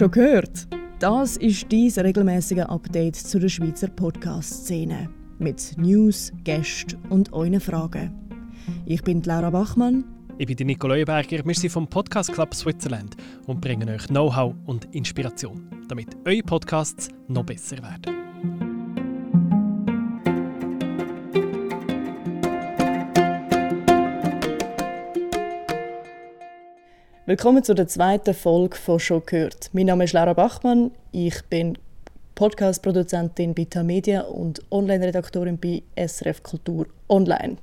Schon gehört? Das ist dies regelmäßige Update zu der Schweizer Podcast-Szene. Mit News, Gästen und euren Fragen. Ich bin Laura Bachmann. Ich bin Nico Leuenberger. Wir sind vom Podcast Club Switzerland und bringen euch Know-how und Inspiration, damit eure Podcasts noch besser werden. Willkommen zu der zweiten Folge von «Schon gehört». Mein Name ist Laura Bachmann, ich bin Podcast-Produzentin bei Tamedia und Online-Redaktorin bei SRF Kultur Online.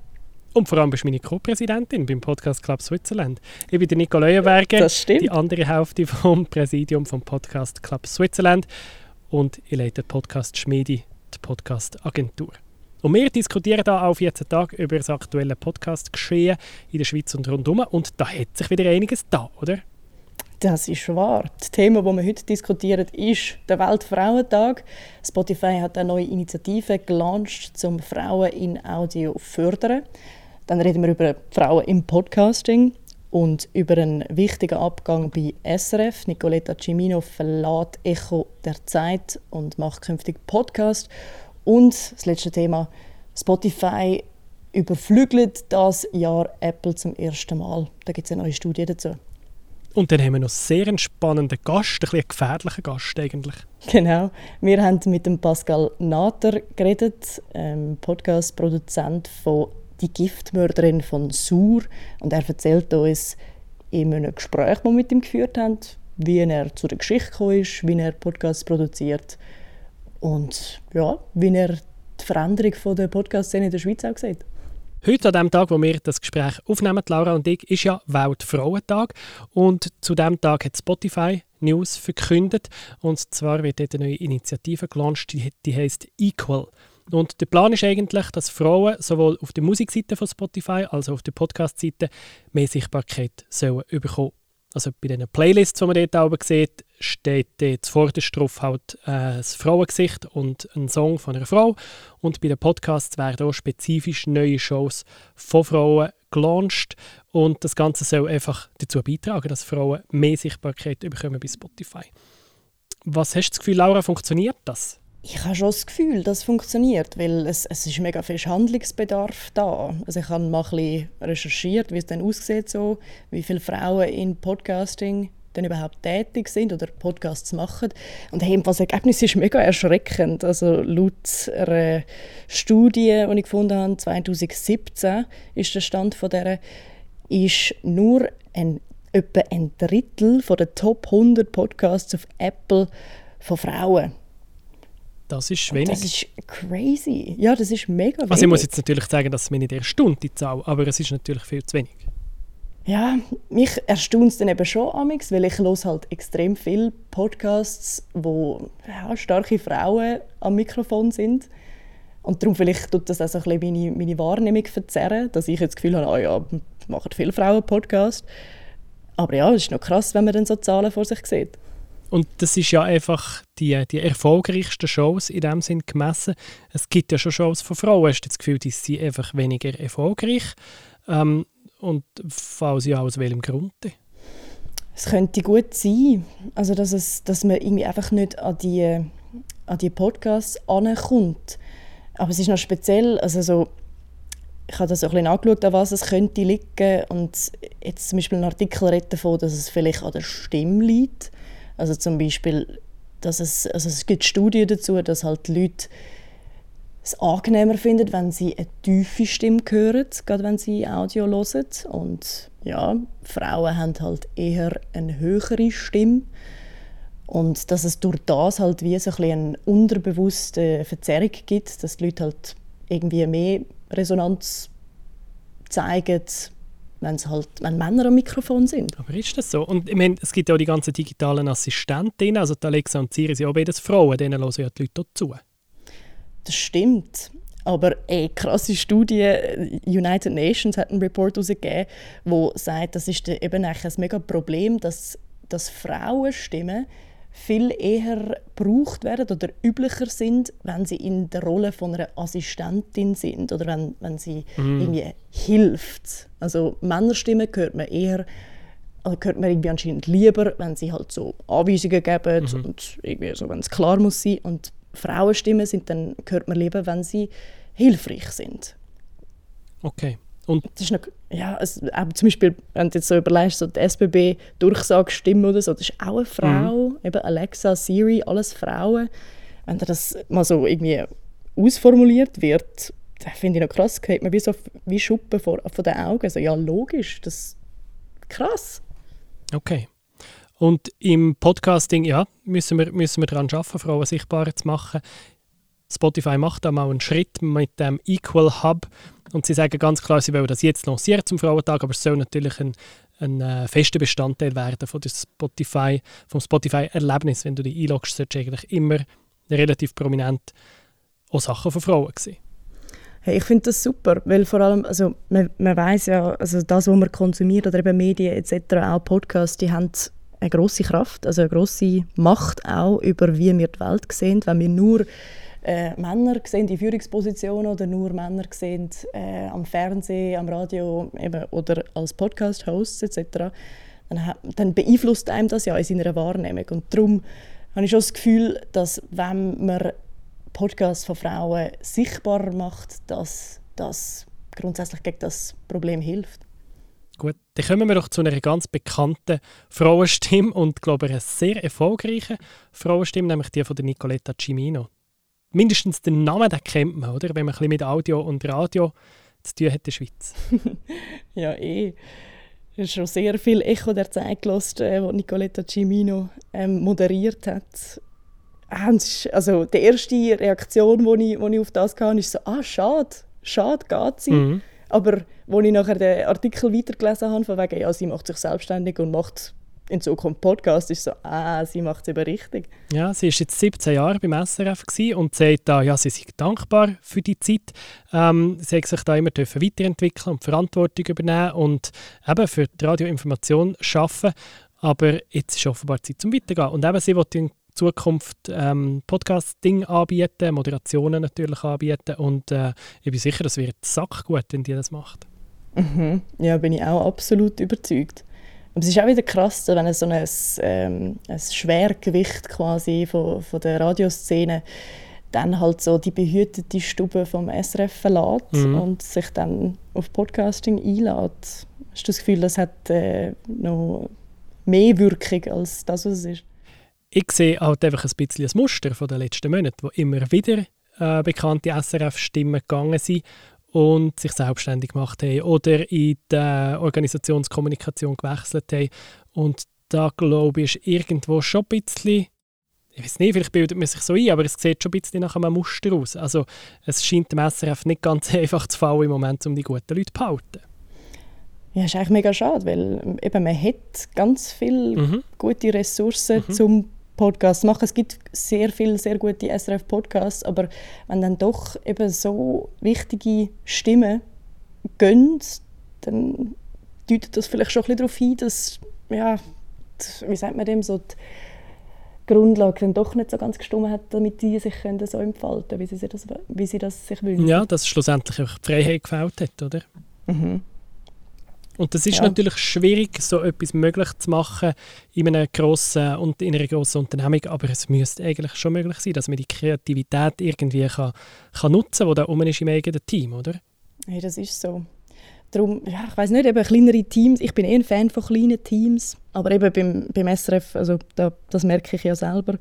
Und vor allem bist du meine Co-Präsidentin beim Podcast Club Switzerland. Ich bin Nico Leuenberger, die andere Hälfte vom Präsidium vom Podcast Club Switzerland und ich leite den Podcast Schmiedi, die Podcast-Agentur. Und wir diskutieren da auf jeden Tag über das aktuelle Podcast-Geschehen in der Schweiz und rundherum. Und da hat sich wieder einiges da, oder? Das ist wahr. Das Thema, das wir heute diskutieren, ist der Weltfrauentag. Spotify hat eine neue Initiative gelauncht, um Frauen in Audio zu fördern. Dann reden wir über Frauen im Podcasting und über einen wichtigen Abgang bei SRF. Nicoletta Cimino verlässt Echo der Zeit und macht künftig Podcast. Und das letzte Thema, Spotify überflügelt das Jahr Apple zum ersten Mal. Da gibt es eine neue Studie dazu. Und dann haben wir noch sehr einen spannenden Gast, ein, ein gefährlichen Gast eigentlich. Genau. Wir haben mit dem Pascal Nater geredet, ähm, Podcast-Produzent von «Die Giftmörderin von Sur». Und er erzählt uns in einem Gespräch, das wir mit ihm geführt haben, wie er zu der Geschichte gekommen ist, wie er Podcasts produziert und ja, wie er die Veränderung von der Podcast-Szene in der Schweiz auch sieht. Heute, an dem Tag, wo wir das Gespräch aufnehmen, Laura und ich, ist ja Weltfrauentag. Und zu diesem Tag hat Spotify News verkündet. Und zwar wird dort eine neue Initiative gelauncht, die, die heißt Equal. Und der Plan ist eigentlich, dass Frauen sowohl auf der Musikseite von Spotify als auch auf der Podcast-Seite mehr Sichtbarkeit sollen bekommen also bei den Playlists, die man dort oben sieht, steht dort zuvorderst drauf halt äh, das Frauengesicht und ein Song von einer Frau. Und bei den Podcasts werden auch spezifisch neue Shows von Frauen gelauncht. Und das Ganze soll einfach dazu beitragen, dass Frauen mehr Sichtbarkeit bekommen bei Spotify. Was hast du das Gefühl, Laura, funktioniert das? Ich habe schon das Gefühl, dass es funktioniert, weil es, es ist mega viel Handlungsbedarf da. Also ich habe mal ein bisschen recherchiert, wie es dann aussieht, so, wie viele Frauen in Podcasting denn überhaupt tätig sind oder Podcasts machen. Und hey, das Ergebnis ist mega erschreckend. Also laut einer Studie, die ich gefunden habe, 2017 ist der Stand von der, ist nur ein, etwa ein Drittel von den Top 100 Podcasts auf Apple von Frauen. Das ist wenig. Das ist crazy. Ja, das ist mega wenig. Also ich muss jetzt natürlich sagen, dass es mir nicht erstaunt, die Zahl, aber es ist natürlich viel zu wenig. Ja, mich erstaunt es dann eben schon amix, weil ich höre halt extrem viele Podcasts, wo ja, starke Frauen am Mikrofon sind. Und darum vielleicht tut das auch so ein bisschen meine, meine Wahrnehmung verzerren, dass ich jetzt das Gefühl habe, oh ja, machen viele Frauen Podcasts. Aber ja, es ist noch krass, wenn man dann so Zahlen vor sich sieht. Und das ist ja einfach die, die erfolgreichsten Shows in dem Sinn gemessen. Es gibt ja schon Shows von Frauen. Hast du das Gefühl, die sind einfach weniger erfolgreich? Ähm, und falls ja, aus welchem Grund? Es könnte gut sein, also dass, es, dass man irgendwie einfach nicht an die, an die Podcasts ankommt. Aber es ist noch speziell, also so, ich habe das auch ein bisschen angeschaut, an was es könnte liegen und jetzt zum Beispiel ein Artikel redet davon, dass es vielleicht an der Stimme liegt also zum Beispiel, dass es, also es gibt Studien dazu, dass halt Leute es angenehmer finden, wenn sie eine tiefe Stimme hören, gerade wenn sie Audio hören. Und ja, Frauen haben halt eher eine höhere Stimme. Und dass es durch das halt wie so ein eine unterbewusste Verzerrung gibt, dass die Leute halt irgendwie mehr Resonanz zeigen wenn halt, wenn Männer am Mikrofon sind. Aber ist das so? Und ich meine, es gibt ja auch die ganzen digitalen Assistentinnen, also die Alexa und Siri sind auch beides Frauen, denen hören ja die Leute zu. Das stimmt. Aber eine krasse Studie, United Nations hat einen Report herausgegeben, der sagt, das ist eben ein mega Problem, dass, dass Frauenstimmen viel eher gebraucht werden oder üblicher sind, wenn sie in der Rolle von einer Assistentin sind oder wenn, wenn sie mm. irgendwie hilft. Also Männerstimmen hört man eher also hört man irgendwie anscheinend lieber, wenn sie halt so Anweisungen geben mhm. und irgendwie so, wenn es klar muss sein. Und Frauenstimmen sind dann, hört man lieber, wenn sie hilfreich sind. Okay. Und das ist noch, ja, also, auch zum Beispiel, wenn du jetzt so überlegst, so die SBB-Durchsagestimme oder so, das ist auch eine Frau, mhm. eben Alexa, Siri, alles Frauen. Wenn das mal so irgendwie ausformuliert wird, finde ich noch krass, geht man wie so wie Schuppen vor, von den Augen. Also, ja, logisch, das krass. Okay. Und im Podcasting, ja, müssen wir, müssen wir daran arbeiten, Frauen sichtbarer zu machen. Spotify macht da mal einen Schritt mit dem Equal Hub und sie sagen ganz klar, sie wollen das jetzt lancieren zum Frauentag, aber es soll natürlich ein, ein äh, fester Bestandteil werden von Spotify, vom Spotify-Erlebnis. Wenn du dich einloggst, solltest du eigentlich immer relativ prominent auch Sachen von Frauen sehen. Hey, ich finde das super, weil vor allem, also man, man weiß ja, also das, was man konsumiert oder eben Medien etc., auch Podcasts, die haben eine große Kraft, also eine große Macht auch über wie wir die Welt sehen, wenn wir nur äh, Männer sehen in Führungspositionen oder nur Männer sehen äh, am Fernsehen, am Radio eben, oder als Podcast-Hosts etc., dann, dann, beeinflusst einem das ja in seiner Wahrnehmung. Und darum habe ich schon das Gefühl, dass wenn man Podcasts von Frauen sichtbar macht, dass das grundsätzlich gegen das Problem hilft. Gut, dann kommen wir doch zu einer ganz bekannten Frauenstimme und glaube ich einer sehr erfolgreichen Frauenstimme, nämlich die von der Nicoletta Cimino mindestens den Namen den kennt man, oder? wenn man ein mit Audio und Radio zu tun hat in der Schweiz. ja, eh. Schon sehr viel Echo der Zeit gehört, äh, wo Nicoletta Cimino ähm, moderiert hat. Ah, also die erste Reaktion, die ich, ich auf das hatte, ist so, ah, schade, schade geht sie. Mhm. Aber als ich nachher den Artikel weitergelesen habe, von wegen, ja, sie macht sich selbstständig und macht in Zukunft Podcast, ist so, ah, sie macht es eben richtig. Ja, sie ist jetzt 17 Jahre beim SRF und sagt da, ja, sie sei dankbar für die Zeit. Ähm, sie hat sich da immer dürfen weiterentwickeln und Verantwortung übernehmen und eben für die Radioinformation arbeiten. Aber jetzt ist offenbar Zeit zum Weitergehen. Und eben, sie will in Zukunft ähm, Podcasting anbieten, Moderationen natürlich anbieten und äh, ich bin sicher, das wird sackgut, wenn die das macht. Mhm. Ja, bin ich auch absolut überzeugt. Aber es ist auch wieder krass, wenn so ein, ähm, ein Schwergewicht quasi von, von der Radioszene dann halt so die behütete Stube vom SRF verlässt mhm. und sich dann auf Podcasting einlädt. Hast du das Gefühl, das hat äh, noch mehr Wirkung als das, was es ist? Ich sehe halt einfach ein bisschen das Muster von den letzten Monaten, wo immer wieder äh, bekannte SRF-Stimmen gegangen sind und sich selbstständig gemacht haben oder in der Organisationskommunikation gewechselt haben. Und da glaube ich, ist irgendwo schon ein bisschen, ich weiß nicht, vielleicht bildet man sich so ein, aber es sieht schon ein bisschen nach einem Muster aus. Also es scheint dem SRF nicht ganz einfach zu fallen im Moment, um die guten Leute zu behalten. Ja, ist eigentlich mega schade, weil eben man hat ganz viele mhm. gute Ressourcen mhm. zum Podcasts machen. Es gibt sehr viele sehr gute SRF-Podcasts, aber wenn dann doch eben so wichtige Stimmen gehen, dann deutet das vielleicht schon ein bisschen darauf hin, dass, ja, wie sagt man dem, so die Grundlage dann doch nicht so ganz gestimmt hat, damit die sich können so entfalten können, wie sie, das, wie sie das sich wünschen. Ja, dass schlussendlich auch die Freiheit gefällt hat, oder? Mhm. Und das ist ja. natürlich schwierig, so etwas möglich zu machen in, einem grossen, und in einer grossen Unternehmung, aber es müsste eigentlich schon möglich sein, dass man die Kreativität irgendwie kann, kann nutzen kann, die da oben ist im eigenen Team, oder? Ja, das ist so. Darum, ja, ich weiß nicht, eben kleinere Teams, ich bin eh ein Fan von kleinen Teams, aber eben beim, beim SRF, also da, das merke ich ja selber,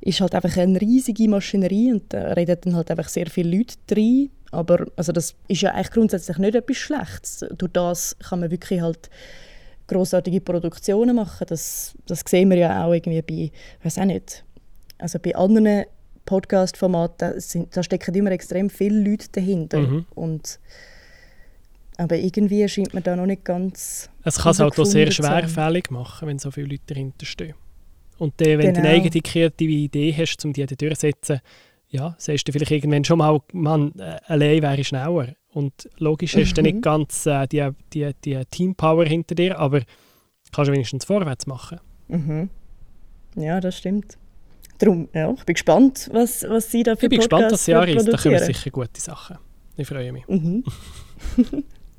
ist halt einfach eine riesige Maschinerie und da reden dann halt einfach sehr viele Leute drin aber also das ist ja eigentlich grundsätzlich nicht etwas Schlechtes. Durch das kann man wirklich halt großartige Produktionen machen. Das, das sehen wir ja auch irgendwie bei, weiß auch nicht, also bei anderen Podcast-Formaten da stecken immer extrem viele Leute dahinter. Mhm. Und, aber irgendwie scheint man da noch nicht ganz. Es kann es halt auch sehr schwerfällig machen, wenn so viele Leute dahinter stehen. Und dann, wenn genau. du eine eigene kreative Idee hast, um die durchzusetzen, ja, sagst du vielleicht irgendwann schon mal, man, äh, allein wäre ich schneller. Und logisch hast du nicht mhm. ganz äh, die, die, die Teampower hinter dir, aber kannst du wenigstens vorwärts machen. Mhm. Ja, das stimmt. Darum, ja, ich bin gespannt, was, was Sie da für Ich bin gespannt, was das Jahr ist. Da kommen sicher gute Sachen. Ich freue mich. Mhm.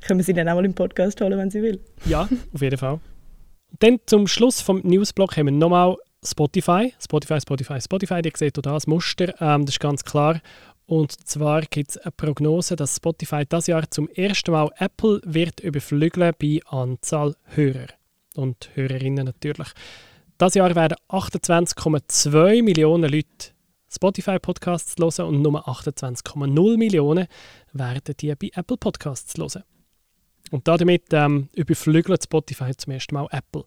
Können wir Sie dann auch mal im Podcast holen, wenn Sie will? Ja, auf jeden Fall. Dann zum Schluss vom Newsblock haben wir nochmal Spotify. Spotify, Spotify, Spotify. Ihr seht hier das Muster, ähm, das ist ganz klar. Und zwar gibt es eine Prognose, dass Spotify das Jahr zum ersten Mal Apple wird überflügeln bei Anzahl Hörer und Hörerinnen natürlich. Das Jahr werden 28,2 Millionen Leute Spotify-Podcasts hören und nur 28,0 Millionen werden die bei Apple Podcasts hören. Und damit ähm, überflügelt Spotify zum ersten Mal Apple.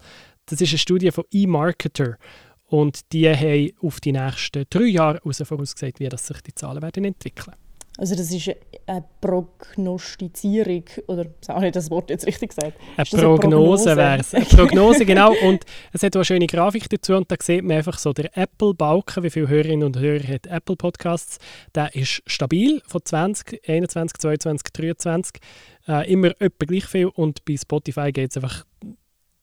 Das ist eine Studie von eMarketer und die haben auf die nächsten drei Jahre vorausgesagt, wie das sich die Zahlen werden entwickeln also das ist eine Prognostizierung, oder habe ich das Wort jetzt richtig gesagt? Eine Prognose, wäre es. Eine Prognose, genau. Und es hat auch eine schöne Grafik dazu und da sieht man einfach so der Apple-Balken, wie viele Hörerinnen und Hörer hat Apple Podcasts. Der ist stabil von 20, 21, 22, 23. Äh, immer etwa gleich viel und bei Spotify geht es einfach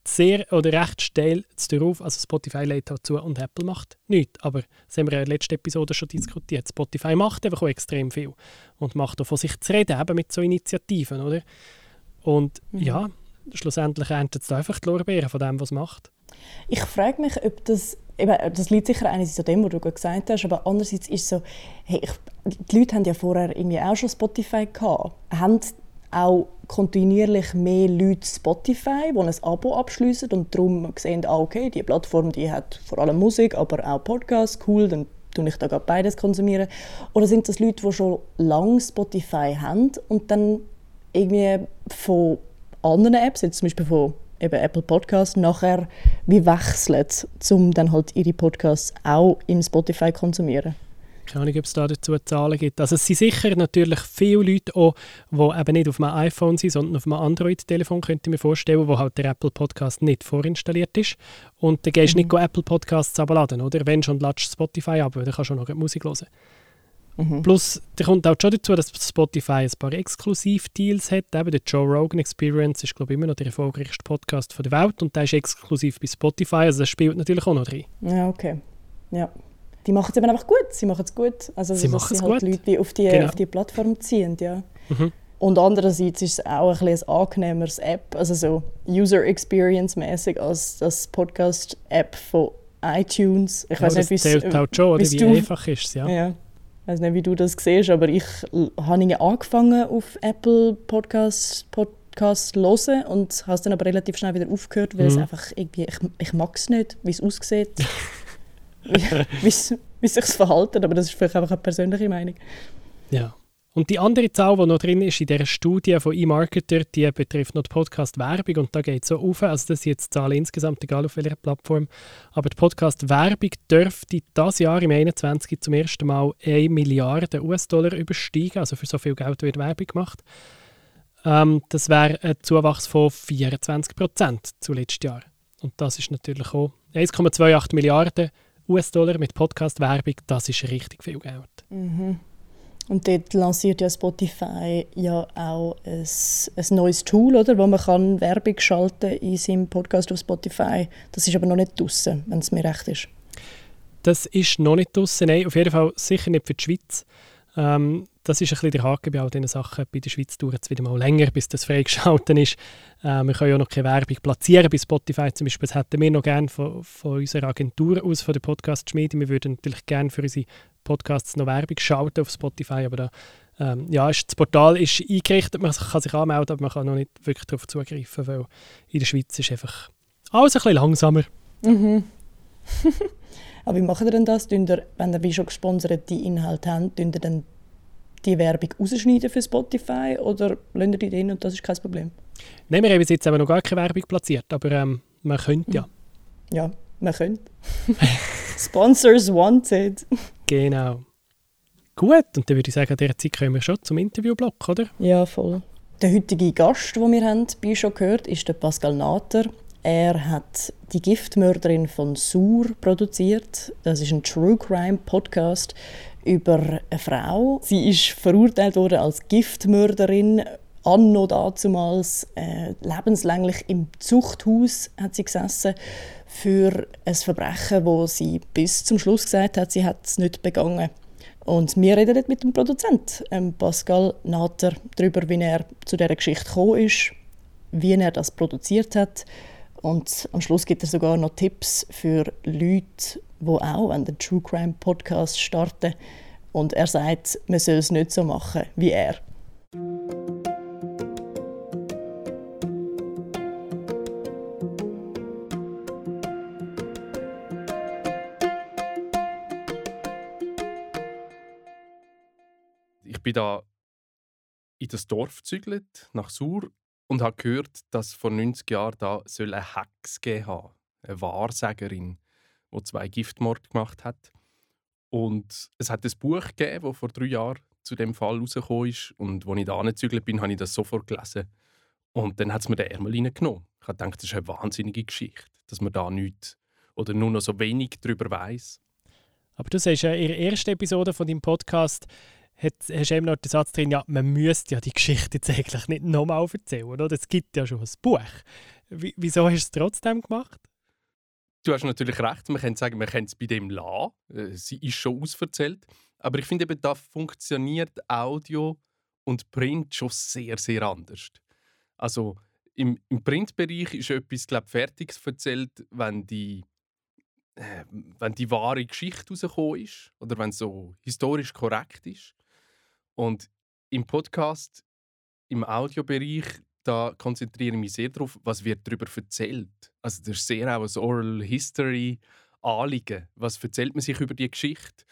sehr oder recht steil darauf. Also Spotify lädt halt zu und Apple macht nichts. Aber das haben wir in der letzten Episode schon diskutiert. Spotify macht einfach auch extrem viel und macht auch von sich zu reden, eben mit so Initiativen, oder? Und mhm. ja, schlussendlich erntet es einfach die Lorbeeren von dem, was es macht. Ich frage mich, ob das, eben, das liegt sicher einerseits an dem, was du gesagt hast, aber andererseits ist es so, hey, ich, die Leute haben ja vorher irgendwie auch schon Spotify gehabt. Haben auch kontinuierlich mehr Leute Spotify, die ein Abo abschließen und darum sehen, ah, okay, die Plattform die hat vor allem Musik, aber auch Podcasts, cool, dann tue ich da beides konsumieren. Oder sind das Leute, die schon lange Spotify haben und dann irgendwie von anderen Apps, jetzt zum Beispiel von eben Apple Podcasts, nachher wie wechseln, um dann halt ihre Podcasts auch im Spotify konsumieren? Keine Ahnung, ob es da dazu Zahlen gibt. Also es sind sicher natürlich viele Leute auch, die eben nicht auf einem iPhone sind, sondern auf einem Android-Telefon, könnte ich mir vorstellen, wo halt der Apple Podcast nicht vorinstalliert ist. Und dann gehst du mhm. nicht Apple Podcasts abladen, oder? Wenn schon, ladest Spotify ab, dann kannst du auch noch Musik hören. Mhm. Plus, da kommt auch schon dazu, dass Spotify ein paar Exklusiv-Deals hat. Eben der Joe Rogan Experience ist, glaube ich, immer noch der erfolgreichste Podcast der Welt und der ist exklusiv bei Spotify, also das spielt natürlich auch noch drin. Ja, okay. Ja die machen es eben einfach gut. Sie machen es gut. Also, sie machen es halt gut. Leute auf die, genau. auf die Plattform ziehen. Ja. Mhm. Und andererseits ist es auch ein, ein angenehmeres App, also so User Experience mäßig als das Podcast App von iTunes. Ich ja, weiß nicht, wie es halt schon, oder wie du, einfach ist es, ja. ja. Ich weiß nicht, wie du das siehst, aber ich habe angefangen auf Apple Podcasts Podcast zu hören und habe es dann aber relativ schnell wieder aufgehört, weil mhm. es einfach irgendwie, ich, ich mag es nicht, wie es aussieht. wie, wie sich verhalten, aber das ist vielleicht einfach eine persönliche Meinung. Ja. Und die andere Zahl, die noch drin ist in dieser Studie von eMarketer, die betrifft noch die Podcast-Werbung und da geht es so auf, also das sind jetzt Zahlen insgesamt, egal auf welcher Plattform, aber die Podcast-Werbung dürfte das Jahr im 2021 zum ersten Mal 1 Milliarde US-Dollar übersteigen, also für so viel Geld wird Werbung gemacht. Ähm, das wäre ein Zuwachs von 24 Prozent zu letztes Jahr. Und das ist natürlich auch 1,28 Milliarden US-Dollar mit Podcast-Werbung, das ist richtig viel Geld. Mhm. Und dort lanciert ja Spotify ja auch ein, ein neues Tool, oder, wo man kann Werbung schalten in seinem Podcast auf Spotify. Das ist aber noch nicht draußen, wenn es mir recht ist. Das ist noch nicht draußen, nein, auf jeden Fall sicher nicht für die Schweiz. Ähm, das ist ein bisschen der Haken bei all diesen Sachen. Bei der Schweiz dauert es wieder mal länger, bis das freigeschaltet ist. Äh, wir können ja noch keine Werbung platzieren bei Spotify zum Beispiel. Das hätten wir noch gerne von, von unserer Agentur aus, von der Podcast-Schmiede. Wir würden natürlich gerne für unsere Podcasts noch Werbung schalten auf Spotify, aber da ähm, ja, ist, das Portal ist eingerichtet, man kann sich anmelden, aber man kann noch nicht wirklich darauf zugreifen, weil in der Schweiz ist einfach alles ein bisschen langsamer. Mhm. aber wie machen ihr denn das? Ihr, wenn ihr wie schon gesponserte Inhalte habt, ihr dann die Werbung rausschneiden für Spotify oder lassen ihr die drin und das ist kein Problem? Nein, wir haben jetzt aber noch gar keine Werbung platziert, aber ähm, man könnte ja. Ja, man könnte. Sponsors wanted. Genau. Gut, und dann würde ich sagen, an dieser Zeit kommen wir schon zum Interviewblock, oder? Ja, voll. Der heutige Gast, den wir haben, bei schon gehört, ist der Pascal Nater. Er hat die Giftmörderin von Sur produziert. Das ist ein True Crime Podcast über eine Frau. Sie ist verurteilt worden als Giftmörderin. Anno dazumals äh, lebenslänglich im Zuchthaus hat sie gesessen für ein Verbrechen, wo sie bis zum Schluss gesagt hat, sie hat es nicht begangen. Und wir reden mit dem Produzent ähm, Pascal Nater darüber, wie er zu dieser Geschichte gekommen ist, wie er das produziert hat Und am Schluss gibt er sogar noch Tipps für Leute, die auch einen True Crime Podcast starten. Und er sagt, man soll es nicht so machen wie er. Ich bin da in das Dorf gezügelt, nach Sur, und habe gehört, dass vor 90 Jahren da eine Hex gegeben haben, eine Wahrsagerin, die zwei Giftmorde gemacht hat. Und es hat ein Buch gegeben, das vor drei Jahren zu dem Fall rausgekommen ist. Und als ich da angezügelt bin, habe ich das sofort gelesen. Und dann hat es mir den Ärmel reingenommen. Ich habe gedacht, das ist eine wahnsinnige Geschichte, dass man da nichts oder nur noch so wenig darüber weiß. Aber du sagst ja in der ersten Episode von deinem Podcast, hat, hast du eben noch den Satz drin, ja, man müsste ja die Geschichte jetzt eigentlich nicht nochmal erzählen, oder? Es gibt ja schon ein Buch. W wieso hast du es trotzdem gemacht? Du hast natürlich recht, man kann sagen, man kann es bei dem lassen. Äh, sie ist schon ausverzählt. Aber ich finde eben, da funktioniert Audio und Print schon sehr, sehr anders. Also im, im Printbereich ist etwas, glaube fertig erzählt, wenn die, äh, wenn die wahre Geschichte rausgekommen ist oder wenn es so historisch korrekt ist. Und im Podcast, im Audiobereich, da konzentriere ich mich sehr darauf, was wird darüber erzählt. Also das ist sehr auch ein Oral History Anliegen. Was erzählt man sich über die Geschichte?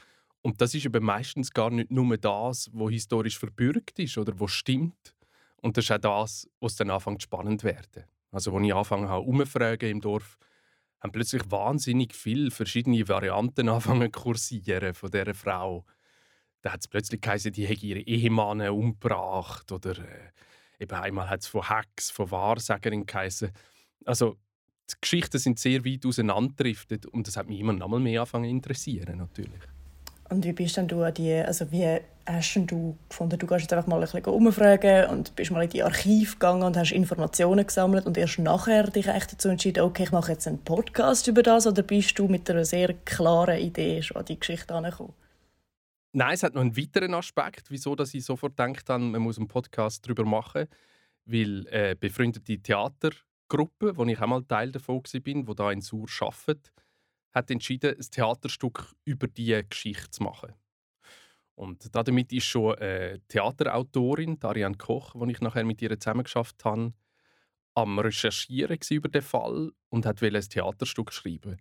Und das ist eben meistens gar nicht nur das, was historisch verbürgt ist oder was stimmt. Und das ist auch das, was dann anfängt spannend zu werden. Also als ich angefangen habe, umzufragen im Dorf, haben plötzlich wahnsinnig viele verschiedene Varianten angefangen zu kursieren von dieser Frau da hat es plötzlich geheißen, die hätte ihre Ehemann umgebracht oder äh, eben einmal hat es von Hacks, von Wahrsagerin geheißen. Also die Geschichten sind sehr weit auseinanderdriftet und das hat mich immer noch mal mehr angefangen zu interessieren natürlich. Und wie bist denn du an die, also wie hast du gefunden, du gehst jetzt einfach mal ein bisschen umfragen und bist mal in die Archiv gegangen und hast Informationen gesammelt und erst nachher dich echt dazu entschieden, okay, ich mache jetzt einen Podcast über das oder bist du mit einer sehr klaren Idee schon an die Geschichte angekommen? Nein, es hat noch einen weiteren Aspekt, wieso dass ich sofort denke, man muss einen Podcast darüber machen. Weil äh, befreundete Theatergruppe, wo ich auch mal Teil davon war, die da in Sur arbeitet, hat entschieden, ein Theaterstück über diese Geschichte zu machen. Und damit ist schon eine Theaterautorin, Ariane Koch, die ich nachher mit ihr zusammengeschafft habe, am Recherchieren über den Fall und hat ein Theaterstück schreiben.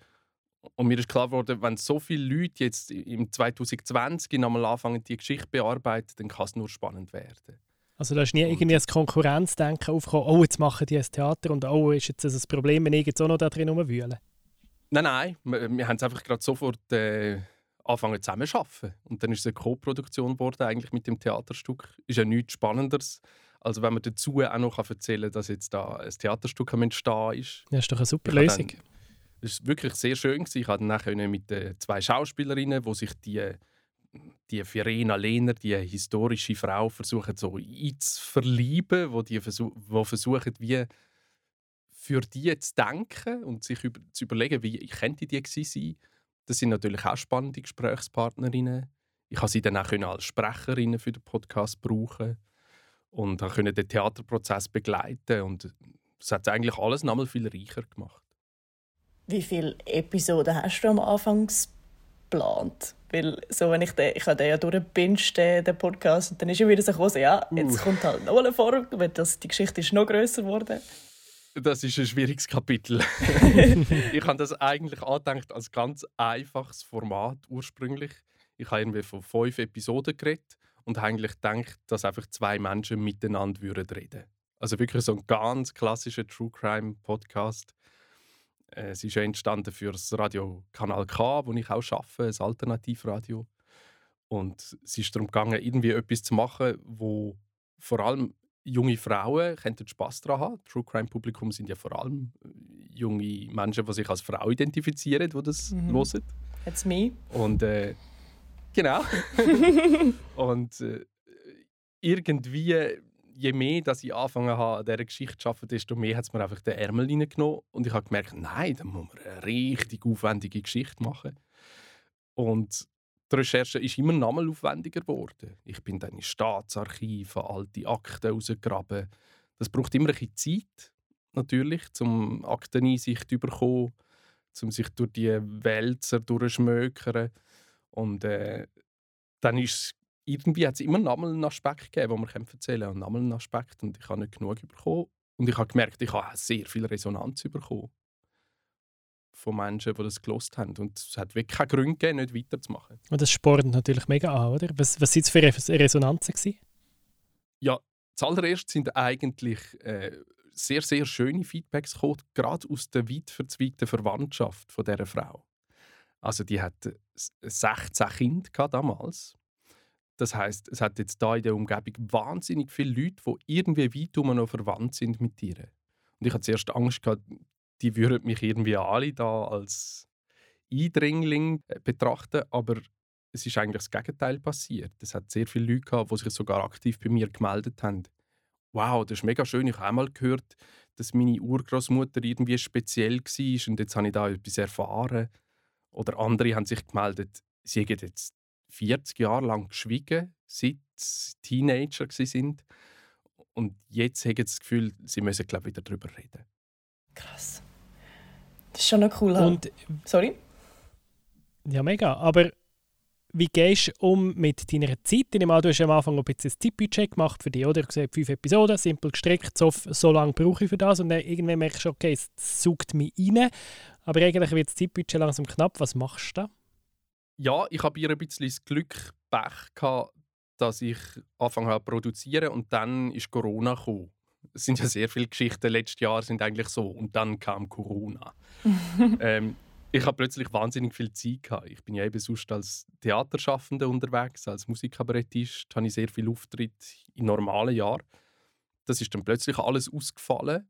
Und mir ist klar geworden, wenn so viele Leute jetzt im 2020 nochmal anfangen, die Geschichte bearbeiten, dann kann es nur spannend werden. Also da ist nie irgendwie ein Konkurrenzdenken aufgekommen, oh, jetzt machen die ein Theater und oh, ist jetzt ein Problem, wenn ich jetzt auch noch da drin rumwühlen? Nein, nein, wir, wir haben es einfach gerade sofort äh, angefangen zusammen zu arbeiten. Und dann ist es eine Co-Produktion geworden eigentlich mit dem Theaterstück. Ist ja nichts Spannenderes, als wenn man dazu auch noch erzählen kann, dass jetzt da ein Theaterstück am Entstehen ist. Das ist doch eine super Lösung. Das war wirklich sehr schön. Ich konnte dann mit den zwei Schauspielerinnen, die sich die, die Verena Lehner, die historische Frau, versuchen so einzuverlieben, wo die versuch, wo versuchen, wie für die zu denken und sich über, zu überlegen, wie könnte die sein. Das sind natürlich auch spannende Gesprächspartnerinnen. Ich konnte sie dann auch als Sprecherinnen für den Podcast brauchen und konnte den Theaterprozess begleiten und das hat eigentlich alles noch viel reicher gemacht. Wie viele Episoden hast du am Anfang geplant? Weil so, wenn ich den, ich habe den ja durchgepinscht, den, den Podcast, und dann ist er wieder so gekommen, ja, jetzt uh. kommt halt noch eine Folge, weil das, die Geschichte ist noch grösser geworden. Das ist ein schwieriges Kapitel. ich habe das eigentlich angedacht als ganz einfaches Format ursprünglich. Ich habe irgendwie von fünf Episoden geredet und habe eigentlich gedacht, dass einfach zwei Menschen miteinander reden würden. Also wirklich so ein ganz klassischer True Crime Podcast es ist ja entstanden für das Radio Kanal K, wo ich auch arbeite, ein Alternativradio. Und es ist darum gegangen, irgendwie etwas zu machen, wo vor allem junge Frauen Spaß daran haben. True Crime Publikum sind ja vor allem äh, junge Menschen, die sich als Frau identifizieren, die das mhm. hören. That's me. Und äh, genau. und äh, irgendwie je mehr dass ich angefangen habe, an dieser Geschichte zu arbeiten, desto mehr hat es mir einfach den Ärmel reingenommen. Und ich habe gemerkt, nein, da muss man eine richtig aufwendige Geschichte machen. Und die Recherche ist immer noch mal aufwendiger geworden. Ich bin dann in Staatsarchiven, alte Akten rausgegraben. Das braucht immer ein bisschen Zeit. natürlich, zum Akteneinsicht zu bekommen, um sich durch die Wälzer durchschmökern. Und äh, dann ist irgendwie hat es immer noch einen Aspekt gegeben, den man erzählen kann. Noch einen Aspekt. Und ich habe nicht genug bekommen. Und ich habe gemerkt, ich habe sehr viel Resonanz bekommen von Menschen, die das gelost haben. Und es hat wirklich keine Gründe gegeben, nicht weiterzumachen. Und das spornt natürlich mega an, oder? Was, sind es für Resonanzen gewesen? Ja, zuallererst sind eigentlich äh, sehr, sehr schöne Feedbacks gekommen, gerade aus der weit verzweigten Verwandtschaft von dieser Frau. Also die hat 16 Kinder damals. Das heißt, es hat jetzt da in der Umgebung wahnsinnig viele Leute, die irgendwie weit noch verwandt sind mit ihr. Und ich hatte zuerst Angst gehabt, die würden mich irgendwie alle da als Eindringling äh, betrachten, aber es ist eigentlich das Gegenteil passiert. Es hat sehr viele Leute gehabt, die sich sogar aktiv bei mir gemeldet haben. Wow, das ist mega schön. Ich habe einmal gehört, dass meine Urgroßmutter irgendwie speziell war und jetzt habe ich da etwas erfahren. Oder andere haben sich gemeldet, sie haben jetzt 40 Jahre lang geschwiegen, seit sie Teenager sind. Und jetzt haben sie das Gefühl, sie müssen glaube ich, wieder darüber reden. Krass. Das ist schon noch cool. Und, Sorry? Ja, mega. Aber wie gehst du um mit deiner Zeit? Ich nehme an, du hast am Anfang ein bisschen ein Zeitbudget gemacht für dich, oder? Ich habe fünf Episoden, simpel gestrickt, so, so lange brauche ich für das. Und dann irgendwann merkst du, okay, es sucht mich rein. Aber eigentlich wird das Zeitbudget langsam knapp. Was machst du da? Ja, ich habe hier ein bisschen das Glück, Pech gehabt, dass ich angefangen habe zu produzieren und dann ist Corona gekommen es sind ja sehr viele Geschichten letztes Jahr sind eigentlich so und dann kam Corona. ähm, ich habe plötzlich wahnsinnig viel Zeit gehabt. Ich bin ja eben sonst als Theaterschaffender unterwegs, als Musikkabarettist habe ich sehr viel Auftritt in normalen Jahren. Das ist dann plötzlich alles ausgefallen.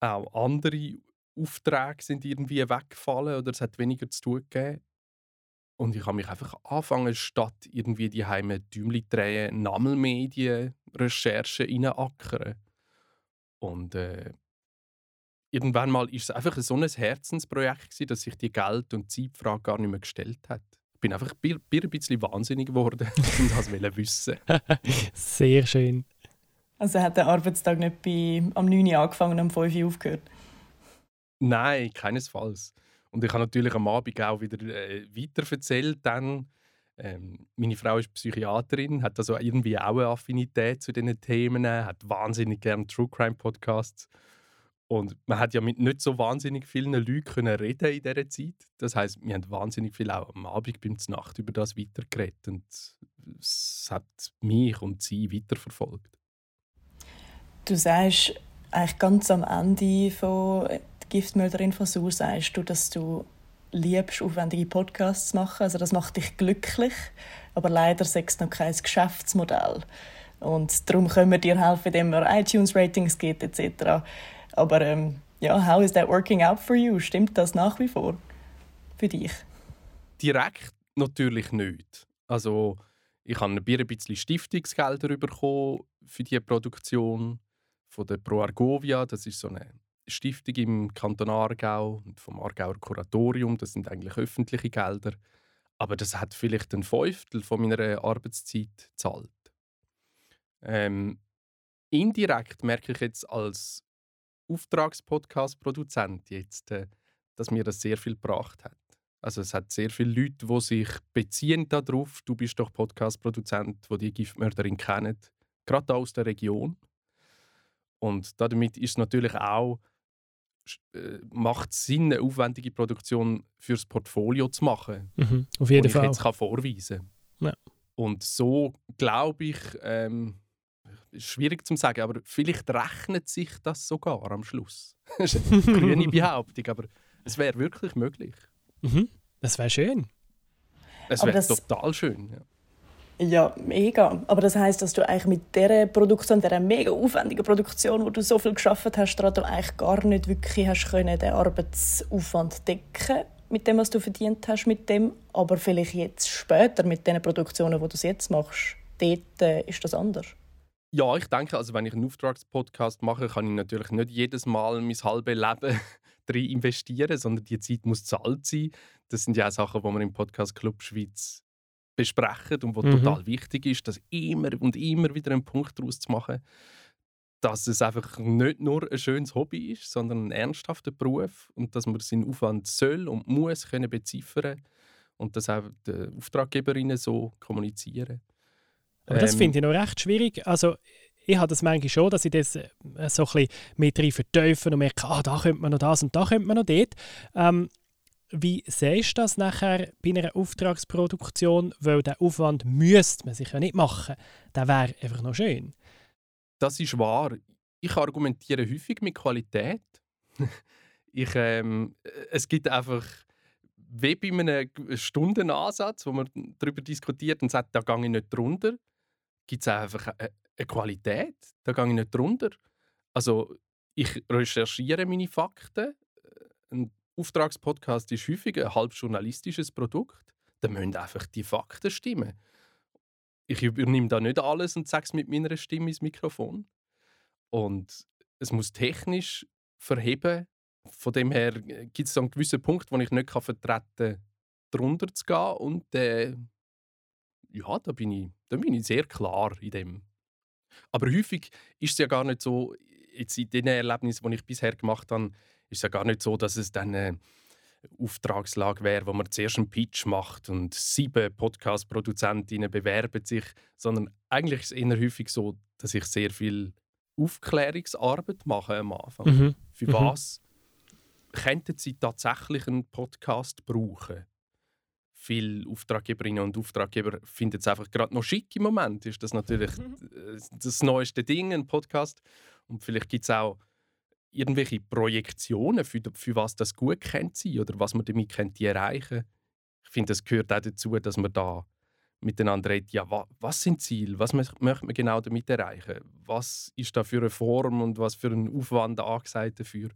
Auch andere Aufträge sind irgendwie weggefallen oder es hat weniger zu tun gegeben. Und ich habe mich einfach angefangen, statt irgendwie die Heime Däumli drehen, Nammelmedien, Recherchen reinzuackern. Und äh, irgendwann mal ist es einfach so ein Herzensprojekt gewesen, dass sich die Geld- und Zeitfrage gar nicht mehr gestellt hat. Ich bin einfach ein bisschen wahnsinnig geworden und wollte wissen. Sehr schön. Also hat der Arbeitstag nicht bei, am 9 Uhr angefangen und am 5 Uhr aufgehört? Nein, keinesfalls. Und ich habe natürlich am Abend auch wieder äh, weiter dann. Ähm, meine Frau ist Psychiaterin, hat also irgendwie auch eine Affinität zu diesen Themen, hat wahnsinnig gerne True Crime Podcasts. Und man hat ja mit nicht so wahnsinnig vielen Leuten können reden in dieser Zeit. Das heißt, wir haben wahnsinnig viel auch am Abend beim Nacht über das weitergeredet. Und es hat mich und sie weiterverfolgt. Du sagst eigentlich ganz am Ende von Giftmörderin von Sur sagst du, dass du liebst, aufwendige Podcasts zu machen. Also das macht dich glücklich, aber leider sechs noch kein Geschäftsmodell. Und darum können wir dir helfen, indem wir iTunes-Ratings gibt etc. Aber ähm, ja, how is that working out for you? Stimmt das nach wie vor für dich? Direkt natürlich nicht. Also ich habe ein bisschen Stiftungsgelder bekommen für diese Produktion von der Pro Argovia. Das ist so eine Stiftung im Kanton Aargau und vom Aargauer Kuratorium. Das sind eigentlich öffentliche Gelder. Aber das hat vielleicht ein Fünftel von meiner Arbeitszeit gezahlt. Ähm, indirekt merke ich jetzt als Auftragspodcast-Produzent jetzt, äh, dass mir das sehr viel gebracht hat. Also es hat sehr viele Leute, die sich beziehen darauf. Du bist doch Podcast-Produzent, wo die Giftmörderin kennen, gerade aus der Region. Und damit ist natürlich auch macht es Sinn, eine aufwendige Produktion fürs Portfolio zu machen. Mhm, auf jeden ich Fall. jetzt kann vorweisen ja. Und so glaube ich, ähm, ist schwierig zu sagen, aber vielleicht rechnet sich das sogar am Schluss. das ist eine grüne Behauptung, aber es wäre wirklich möglich. Mhm, das wäre schön. Es wäre total schön. Ja. Ja, mega. Aber das heißt, dass du eigentlich mit dieser Produktion, dieser mega aufwendigen Produktion, wo du so viel geschafft hast, daran eigentlich gar nicht wirklich hast können, den Arbeitsaufwand decken mit dem, was du verdient hast mit dem. Aber vielleicht jetzt später mit den Produktionen, wo du es jetzt machst, dort äh, ist das anders. Ja, ich denke, also wenn ich einen Auftragspodcast mache, kann ich natürlich nicht jedes Mal mein halbes Leben drin investieren, sondern die Zeit muss zahlt sein. Das sind ja auch Sachen, die man im Podcast Club Schweiz besprechen und was mhm. total wichtig ist, das immer und immer wieder einen Punkt daraus zu machen. dass es einfach nicht nur ein schönes Hobby ist, sondern ein ernsthafter Beruf und dass man seinen Aufwand soll und muss können beziffern und das auch den Auftraggeberinnen so kommunizieren. Aber das ähm, finde ich noch recht schwierig. Also ich habe das manchmal schon, dass ich das äh, so ein bisschen mit rein vertiefen und merke, ah, da könnte man noch das und da könnte man noch dort. Ähm, wie siehst du das nachher bei einer Auftragsproduktion? Weil der Aufwand müsste man sich ja nicht machen. Der wäre einfach noch schön. Das ist wahr. Ich argumentiere häufig mit Qualität. ich, ähm, es gibt einfach, wie bei einem Stundenansatz, wo man darüber diskutiert und sagt, da gehe ich nicht drunter, gibt es einfach eine, Qualität, da gehe ich nicht drunter. Also ich recherchiere meine Fakten. Ein Auftragspodcast ist häufig ein halb journalistisches Produkt. Da müssen einfach die Fakten stimmen ich übernehme da nicht alles und sage es mit meiner Stimme ins Mikrofon. Und es muss technisch verheben. Von dem her äh, gibt es einen gewissen Punkt, wo ich nicht vertreten kann, darunter zu gehen. Und äh, ja, da bin, ich, da bin ich sehr klar in dem. Aber häufig ist es ja gar nicht so, jetzt in den Erlebnissen, die ich bisher gemacht habe, ist es ja gar nicht so, dass es dann äh, Auftragslage wäre, wo man zuerst einen Pitch macht und sieben Podcast-Produzentinnen bewerben sich, sondern eigentlich ist es eher häufig so, dass ich sehr viel Aufklärungsarbeit mache am Anfang. Mhm. Für mhm. was könnten Sie tatsächlich einen Podcast brauchen? Viele Auftraggeberinnen und Auftraggeber finden es einfach gerade noch schick im Moment. Ist das natürlich das neueste Ding, ein Podcast. Und vielleicht gibt es auch irgendwelche Projektionen, für, für was das gut könnte sein oder was man damit könnte erreichen Ich finde, es gehört auch dazu, dass man da miteinander redet, ja, wa, was sind Ziele, was möchte man genau damit erreichen, was ist da für eine Form und was für ein Aufwand angesagt dafür.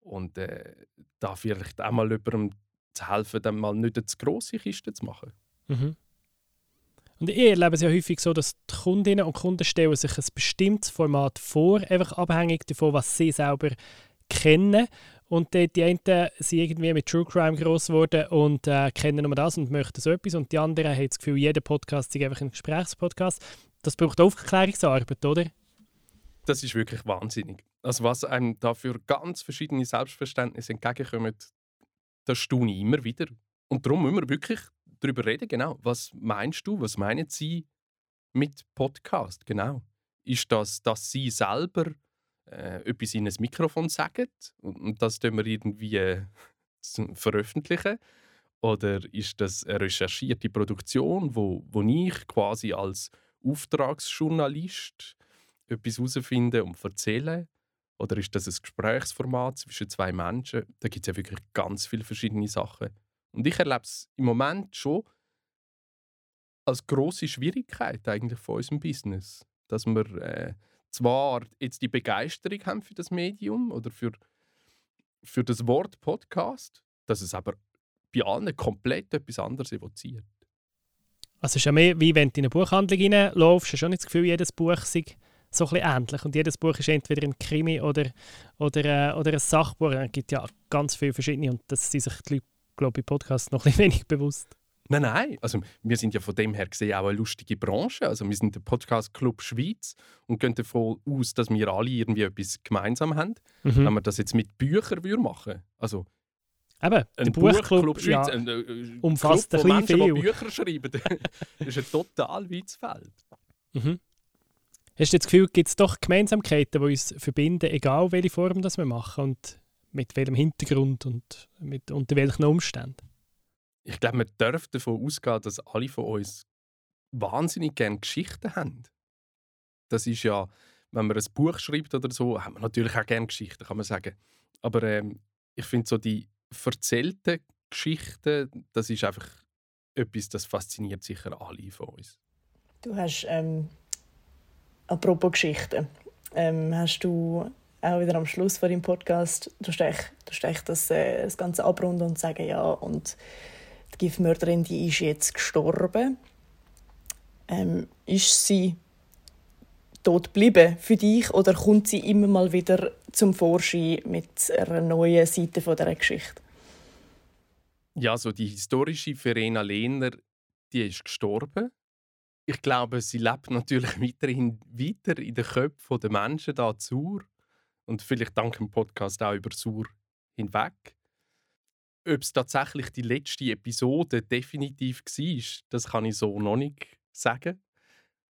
Und äh, da vielleicht auch mal jemandem zu helfen, dann mal nicht eine zu grosse Kiste zu machen. Mhm. Und ich erlebe es ja häufig so, dass die Kundinnen und Kunden stellen sich ein bestimmtes Format vor, einfach abhängig davon, was sie selber kennen. Und die, die einen sind irgendwie mit True Crime groß geworden und äh, kennen nur das und möchten so etwas. Und die anderen haben das Gefühl, jeder Podcast ist einfach ein Gesprächspodcast. Das braucht Aufklärungsarbeit, oder? Das ist wirklich wahnsinnig. Also was einem dafür ganz verschiedene Selbstverständnisse entgegenkommen, das staune ich immer wieder. Und darum müssen wir wirklich darüber reden, genau. Was meinst du, was meinen Sie mit Podcast, genau? Ist das, dass Sie selber äh, etwas in ein Mikrofon sagen und, und das tun wir irgendwie äh, veröffentlichen? Oder ist das eine recherchierte Produktion, wo, wo ich quasi als Auftragsjournalist etwas herausfinde und erzähle? Oder ist das ein Gesprächsformat zwischen zwei Menschen? Da gibt es ja wirklich ganz viele verschiedene Sachen. Und ich erlebe es im Moment schon als große Schwierigkeit eigentlich von unserem Business, dass wir äh, zwar jetzt die Begeisterung haben für das Medium oder für, für das Wort Podcast, dass es aber bei allen komplett etwas anderes evoziert. Also es ist ja mehr, wie wenn du in eine Buchhandlung reinläufst, hast du schon nicht das Gefühl, jedes Buch sei so ein ähnlich. Und jedes Buch ist entweder ein Krimi oder, oder, äh, oder ein Sachbuch. Es gibt ja ganz viele verschiedene und das sind sich die Leute glaube ich, Podcast noch ein wenig bewusst. Nein, nein. Also, wir sind ja von dem her gesehen auch eine lustige Branche. Also, wir sind der Podcast Club Schweiz und gehen davon aus, dass wir alle irgendwie etwas gemeinsam haben. Mhm. Wenn wir das jetzt mit Büchern machen also Eben, der Buchclub Schweiz, ja, ein, äh, umfasst Club, ein Menschen, viel. Bücher schreiben, das ist ein total weites Feld. Mhm. Hast du das Gefühl, gibt es doch Gemeinsamkeiten, die uns verbinden, egal welche Form das wir machen? Und mit welchem Hintergrund und mit, unter welchen Umständen? Ich glaube, man darf davon ausgehen, dass alle von uns wahnsinnig gerne Geschichten haben. Das ist ja, wenn man ein Buch schreibt oder so, hat man natürlich auch gerne Geschichten, kann man sagen. Aber ähm, ich finde so die erzählten Geschichten, das ist einfach etwas, das fasziniert sicher alle von uns. Du hast, ähm, apropos Geschichten, ähm, hast du auch wieder am Schluss von dem Podcast, du stehst das, äh, das Ganze abrunden und sagen, ja, und die Giftmörderin, die ist jetzt gestorben. Ähm, ist sie tot geblieben für dich oder kommt sie immer mal wieder zum Vorschein mit einer neuen Seite von der Geschichte? Ja, so die historische Verena Lehner, die ist gestorben ich glaube, sie lebt natürlich weiterhin weiter in den Köpfen der Menschen da zu und vielleicht dank dem Podcast auch über Sur hinweg. Ob es tatsächlich die letzte Episode definitiv war, das kann ich so noch nicht sagen.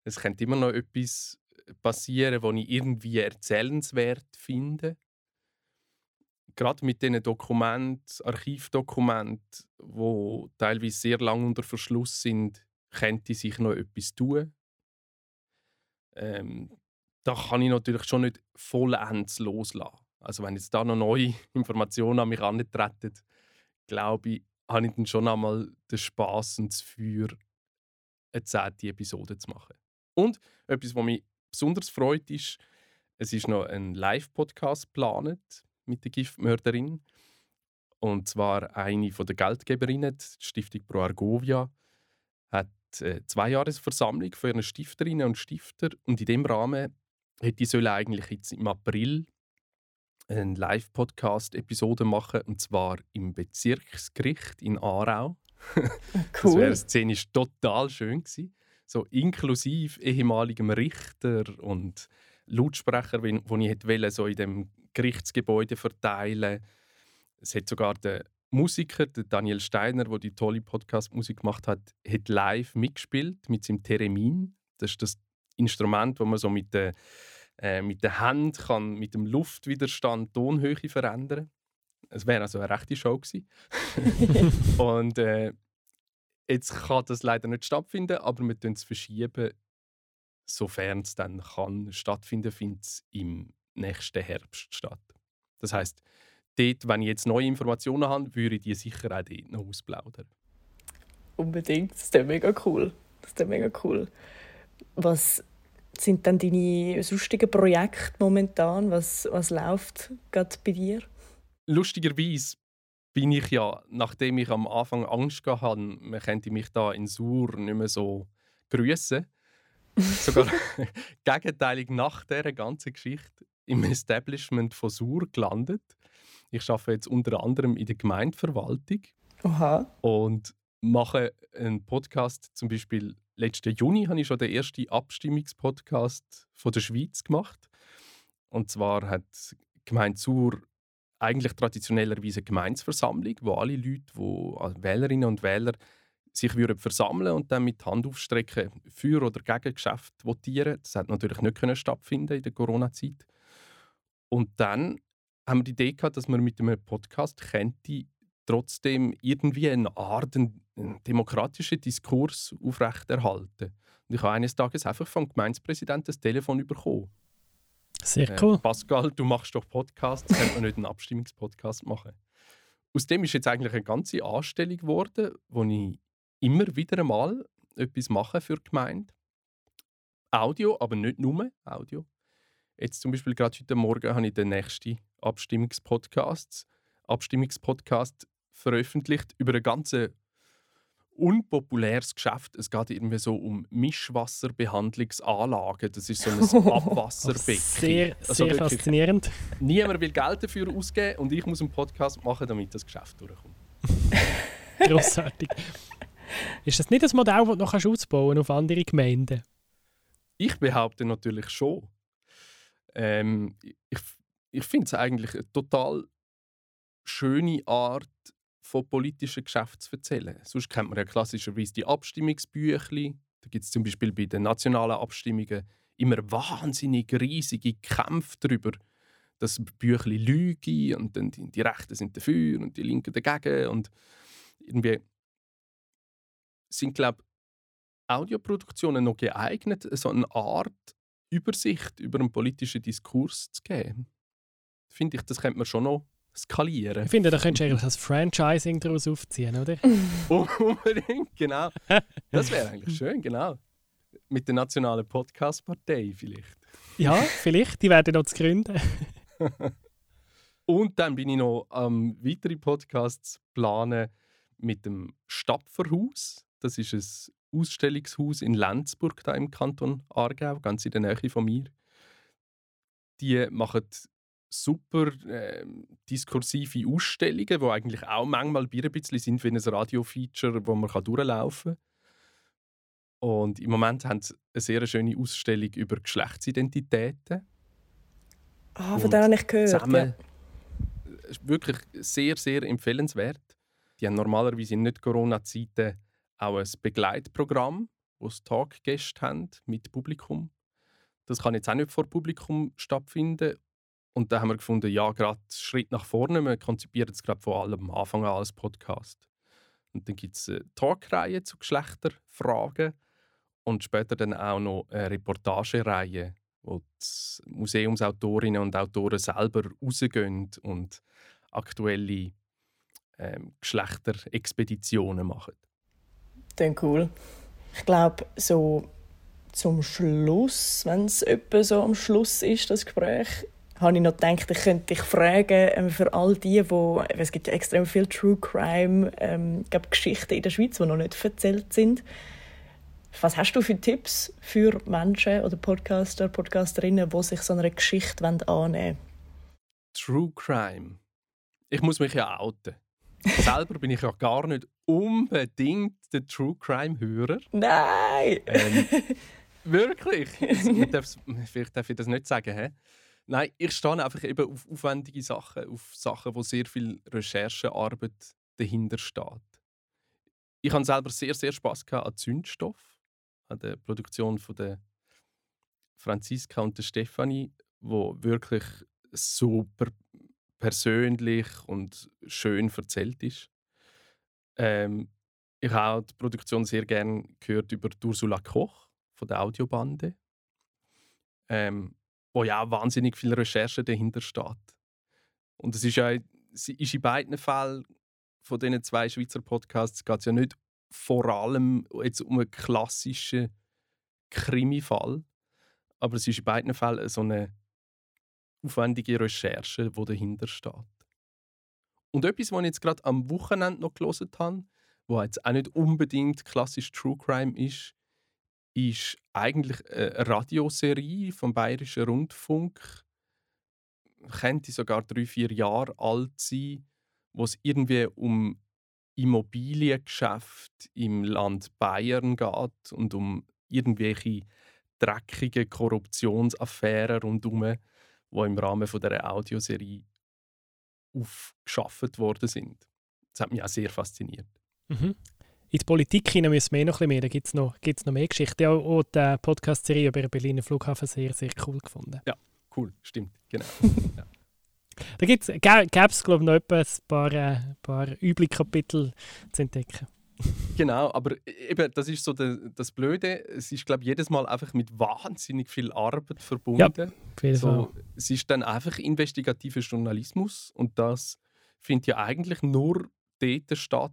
Es könnte immer noch etwas passieren, was ich irgendwie erzählenswert finde. Gerade mit diesen Dokumenten, Archivdokumenten, die teilweise sehr lang unter Verschluss sind, könnte sich noch etwas tun. Ähm, da kann ich natürlich schon nicht vollends loslassen. Also wenn jetzt da noch neue Informationen an mich antreten, glaube ich, habe ich dann schon einmal den Spass und das Feuer, eine zehnte Episode zu machen. Und etwas, was mich besonders freut, ist, es ist noch ein Live-Podcast geplant mit der Giftmörderin. Und zwar eine von der Geldgeberinnen, die Stiftung Pro Argovia, hat eine äh, Zweijahresversammlung von ihren Stifterinnen und Stifter. Und in dem Rahmen hätte die sollen eigentlich jetzt im April eine Live-Podcast-Episode machen, und zwar im Bezirksgericht in Aarau. cool. Das wäre szenisch total schön gewesen so inklusive ehemaligem Richter und Lautsprecher, die ich wollte, so in dem Gerichtsgebäude verteilen. Es hat sogar der Musiker, der Daniel Steiner, der die tolle Podcast-Musik gemacht hat, hat live mitgespielt mit seinem Theremin. Das ist das Instrument, wo man so mit der, äh, mit der Hand kann, mit dem Luftwiderstand Tonhöhe verändern. Es wäre also eine rechte Show gewesen. und äh, Jetzt kann das leider nicht stattfinden, aber wir verschieben es verschieben, sofern es dann kann stattfinden, findet es im nächsten Herbst statt. Das heißt, dort, wenn ich jetzt neue Informationen habe, würde ich die sicher auch dort noch ausplaudern. Unbedingt, das ist mega cool. Das ist mega cool. Was sind dann deine sonstigen Projekte momentan? Was, was läuft gerade bei dir? Lustigerweise bin ich ja, nachdem ich am Anfang Angst hatte, man könnte mich da in Sur nicht mehr so grüßen, sogar gegenteilig nach dieser ganzen Geschichte im Establishment von Sur gelandet. Ich arbeite jetzt unter anderem in der Gemeindeverwaltung Aha. und mache einen Podcast. Zum Beispiel letzten Juni habe ich schon den ersten Abstimmungspodcast von der Schweiz gemacht. Und zwar hat Gemeinde Sur eigentlich traditionellerweise eine Gemeinsversammlung, wo alle Leute, wo also Wählerinnen und Wähler sich würden versammeln und dann mit Hand aufstrecken für oder gegen Geschäft votieren. Das hat natürlich nicht können stattfinden in der Corona-Zeit. Und dann haben wir die Idee gehabt, dass man mit einem Podcast könnte trotzdem irgendwie eine Art einen demokratischen Diskurs aufrechterhalten. Und ich habe eines Tages einfach vom Gemeindepräsidenten das Telefon bekommen. Sehr äh, cool. Äh, Pascal, du machst doch Podcasts, könnte man nicht einen Abstimmungspodcast machen? Aus dem ist jetzt eigentlich eine ganze Anstellung geworden, wo ich immer wieder einmal etwas mache für die Gemeinde. Audio, aber nicht nur Audio. Jetzt zum Beispiel gerade heute Morgen habe ich den nächsten Abstimmungspodcast, Abstimmungspodcast veröffentlicht über eine ganze unpopuläres Geschäft. Es geht irgendwie so um Mischwasserbehandlungsanlagen. Das ist so ein Abwasserbecken. sehr, also sehr faszinierend. Niemand will Geld dafür ausgeben und ich muss einen Podcast machen, damit das Geschäft durchkommt. Grossartig. Ist das nicht ein Modell, das du noch ausbauen auf andere Gemeinden? Ich behaupte natürlich schon. Ähm, ich ich finde es eigentlich eine total schöne Art, von politischen Geschäften zu erzählen. Sonst kennt man ja klassischerweise die Abstimmungsbüchli. Da gibt es zum Beispiel bei den nationalen Abstimmungen immer wahnsinnig riesige Kämpfe darüber, dass Büchli lügen und dann die, die Rechten sind dafür und die Linken dagegen und irgendwie sind glaube Audioproduktionen noch geeignet, so eine Art Übersicht über einen politischen Diskurs zu geben. Finde ich, das könnte man schon noch skalieren. Ich finde, da könntest du eigentlich ein Franchising daraus aufziehen, oder? Unbedingt, genau. Das wäre eigentlich schön, genau. Mit der nationalen Podcast-Partei vielleicht. Ja, vielleicht. Die werden noch zu gründen. Und dann bin ich noch am ähm, weitere Podcasts planen mit dem Stapferhaus. Das ist ein Ausstellungshaus in Lenzburg, da im Kanton Aargau, ganz in der Nähe von mir. Die machen super äh, diskursive Ausstellungen, die eigentlich auch manchmal ein bisschen sind wie ein Radio-Feature, wo man durchlaufen kann. Und im Moment haben sie eine sehr schöne Ausstellung über Geschlechtsidentitäten. Ah, von der habe ich gehört. Zusammen, ja. Wirklich sehr, sehr empfehlenswert. Die haben normalerweise in Nicht-Corona-Zeiten auch ein Begleitprogramm, wo sie Talkgäste haben mit Publikum. Das kann jetzt auch nicht vor Publikum stattfinden. Und da haben wir gefunden, ja, gerade Schritt nach vorne. Wir konzipieren es gerade von allem am Anfang an als Podcast. Und dann gibt es eine Talkreihe zu Geschlechterfragen und später dann auch noch eine Reportagereihe, wo die Museumsautorinnen und Autoren selber rausgehen und aktuelle ähm, Geschlechterexpeditionen machen. Dann cool. Ich glaube, so zum Schluss, wenn es etwa so am Schluss ist, das Gespräch, habe ich noch gedacht, ich könnte dich fragen, ähm, für all die, wo es gibt ja extrem viel True Crime, ähm, Geschichten in der Schweiz, die noch nicht erzählt sind. Was hast du für Tipps für Menschen oder Podcaster, Podcasterinnen, die sich so einer Geschichte annehmen wollen? True Crime. Ich muss mich ja outen. Selber bin ich ja gar nicht unbedingt der True Crime-Hörer. Nein! Ähm, wirklich? vielleicht darf ich das nicht sagen. He? Nein, ich stehe einfach eben auf aufwendige Sachen, auf Sachen, wo sehr viel Recherchearbeit dahinter steht. Ich habe selber sehr, sehr Spass an Zündstoff, an der Produktion von der Franziska und der Stefanie, wo wirklich super persönlich und schön erzählt ist. Ähm, ich habe auch die Produktion sehr gerne gehört über Ursula Koch von der Audiobande, ähm, wo ja auch wahnsinnig viel Recherche dahinter steht. Und es ist ja ist in beiden Fällen von diesen zwei Schweizer Podcasts geht es ja nicht vor allem jetzt um einen klassischen Krimi-Fall, aber es ist in beiden Fällen so eine aufwendige Recherche, die dahinter steht. Und etwas, was ich jetzt gerade am Wochenende noch gelesen habe, wo jetzt auch nicht unbedingt klassisch True Crime ist, ist eigentlich eine Radioserie vom Bayerischen Rundfunk. Könnte sogar drei, vier Jahre alt sein, wo es irgendwie um Immobiliengeschäft im Land Bayern geht und um irgendwelche dreckige Korruptionsaffären rundherum die im Rahmen von der Audioserie aufgeschafft worden sind. Das hat mich auch sehr fasziniert. Mhm. In die Politik hinein müssen wir noch ein bisschen mehr. Da gibt es noch, gibt's noch mehr Geschichten. Auch, auch die Podcast-Serie über den Berliner Flughafen sehr, sehr cool gefunden. Ja, cool, stimmt, genau. ja. Da gäbe es, glaube ich, noch ein paar, äh, paar üble Kapitel zu entdecken. Genau, aber eben, das ist so de, das Blöde. Es ist, glaube ich, jedes Mal einfach mit wahnsinnig viel Arbeit verbunden. Ja, so, es ist dann einfach investigativer Journalismus und das findet ja eigentlich nur dort statt,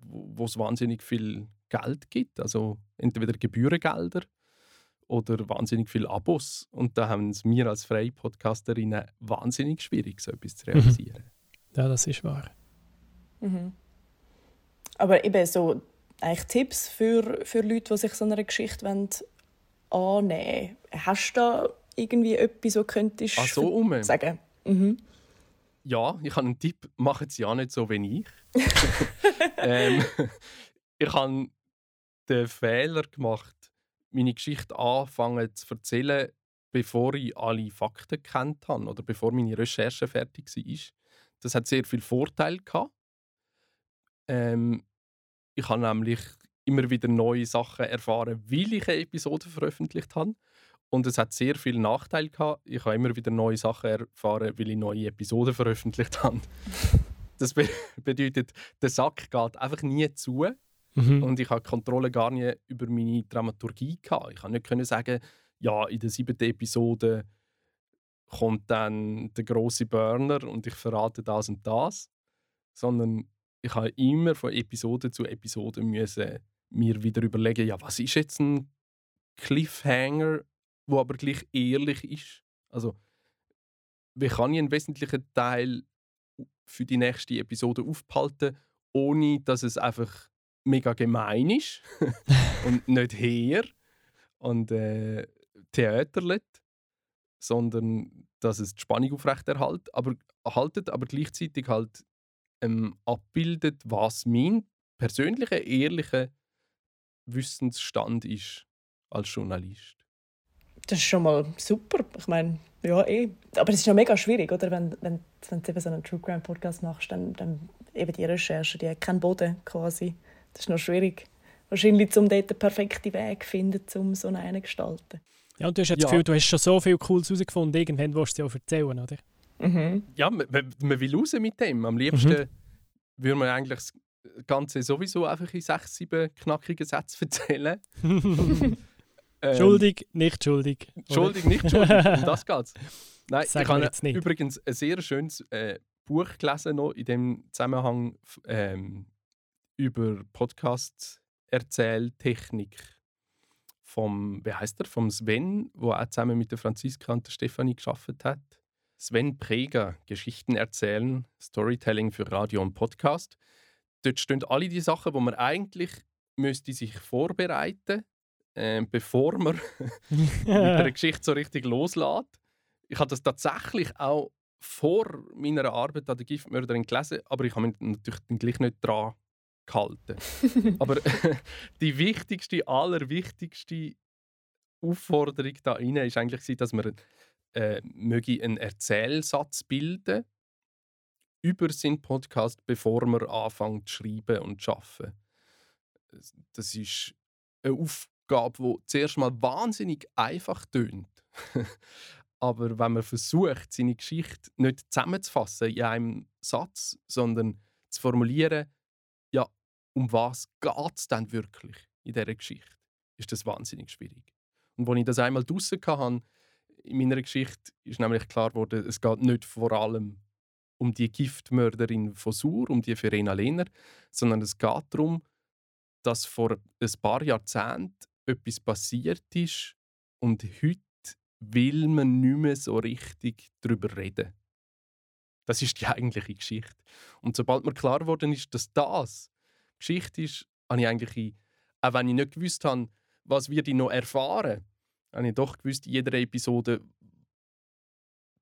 wo es wahnsinnig viel Geld gibt. Also entweder Gebührengelder oder wahnsinnig viel Abos. Und da haben es wir als freie Podcasterinnen wahnsinnig schwierig, so etwas zu mhm. realisieren. Ja, das ist wahr. Mhm. Aber eben so eigentlich Tipps für, für Leute, die sich so einer Geschichte wollen, annehmen wollen. Hast du da irgendwie etwas, was könntest Ach so, um. sagen? Mhm. Ja, ich habe einen Tipp. Machen Sie ja nicht so wie ich. ähm, ich habe den Fehler gemacht, meine Geschichte anfangen zu erzählen, bevor ich alle Fakten kennt habe oder bevor meine Recherche fertig war. Das hat sehr viel Vorteil gehabt. Ähm, ich habe nämlich immer wieder neue Sachen erfahren, weil ich eine Episode veröffentlicht habe. Und es hat sehr viele Nachteile gehabt. Ich habe immer wieder neue Sachen erfahren, weil ich neue Episoden veröffentlicht habe. Das be bedeutet, der Sack geht einfach nie zu. Mhm. Und ich habe Kontrolle gar nicht über meine Dramaturgie gehabt. Ich konnte nicht können sagen, ja, in der siebten Episode kommt dann der große Burner und ich verrate das und das. Sondern ich habe immer von Episode zu Episode müssen mir wieder überlegen, ja, was ist jetzt ein Cliffhanger, wo aber gleich ehrlich ist. Also, wie kann ich einen wesentlichen Teil für die nächste Episode aufhalten, ohne dass es einfach mega gemein ist und nicht her und äh, theaterlet, sondern dass es die Spannung aufrechterhält, aber haltet aber gleichzeitig halt ähm, abbildet, was mein persönlicher, ehrlicher Wissensstand ist als Journalist. Das ist schon mal super. Ich meine, ja, eh. Aber es ist ja mega schwierig, oder? Wenn, wenn, wenn du eben so einen True Crime Podcast machst, dann, dann eben die Recherche, die hat keinen Boden quasi. Das ist noch schwierig. Wahrscheinlich, um dort den perfekten Weg zu finden, um so einen zu gestalten. Ja, und du hast ja das Gefühl, du hast schon so viel Cooles herausgefunden, irgendwann willst du es ja auch erzählen, oder? Mhm. Ja, man, man, will raus mit dem. Am liebsten mhm. würde man eigentlich das Ganze sowieso einfach in sechs, sieben knackigen Sätzen erzählen. ähm, schuldig, nicht schuldig. Schuldig, nicht schuldig. Um das geht's. Nein, Sag ich habe übrigens ein sehr schönes äh, Buch gelesen noch in dem Zusammenhang ähm, über Podcast-Erzähltechnik vom, wie heißt er, vom Sven, wo auch zusammen mit der Franziska und der Stefanie geschafft hat. Sven Preger, Geschichten erzählen, Storytelling für Radio und Podcast. Dort stehen alle die Sachen, wo man eigentlich müsste sich vorbereiten, äh, bevor man mit der Geschichte so richtig loslässt. Ich habe das tatsächlich auch vor meiner Arbeit an der Giftmörderin gelesen, aber ich habe mich natürlich dann gleich nicht dran gehalten. aber die wichtigste, allerwichtigste Aufforderung da rein ist eigentlich, dass man äh, möge einen Erzählsatz bilden über seinen Podcast, bevor man anfängt zu schreiben und zu arbeiten. Das ist eine Aufgabe, die zuerst mal wahnsinnig einfach tönt. Aber wenn man versucht, seine Geschichte nicht zusammenzufassen in einem Satz, sondern zu formulieren, ja, um was geht es denn wirklich in dieser Geschichte, ist das wahnsinnig schwierig. Und als ich das einmal draussen hatte, in meiner Geschichte ist nämlich klar geworden, es geht nicht vor allem um die Giftmörderin von Sur, um die Verena Lehner, sondern es geht darum, dass vor ein paar Jahrzehnten etwas passiert ist und heute will man nicht mehr so richtig darüber reden. Das ist die eigentliche Geschichte. Und sobald mir klar geworden ist, dass das Geschichte ist, habe ich eigentlich, auch wenn ich nicht gewusst habe, was wir die noch erfahren, habe ich doch gewusst, in jeder Episode,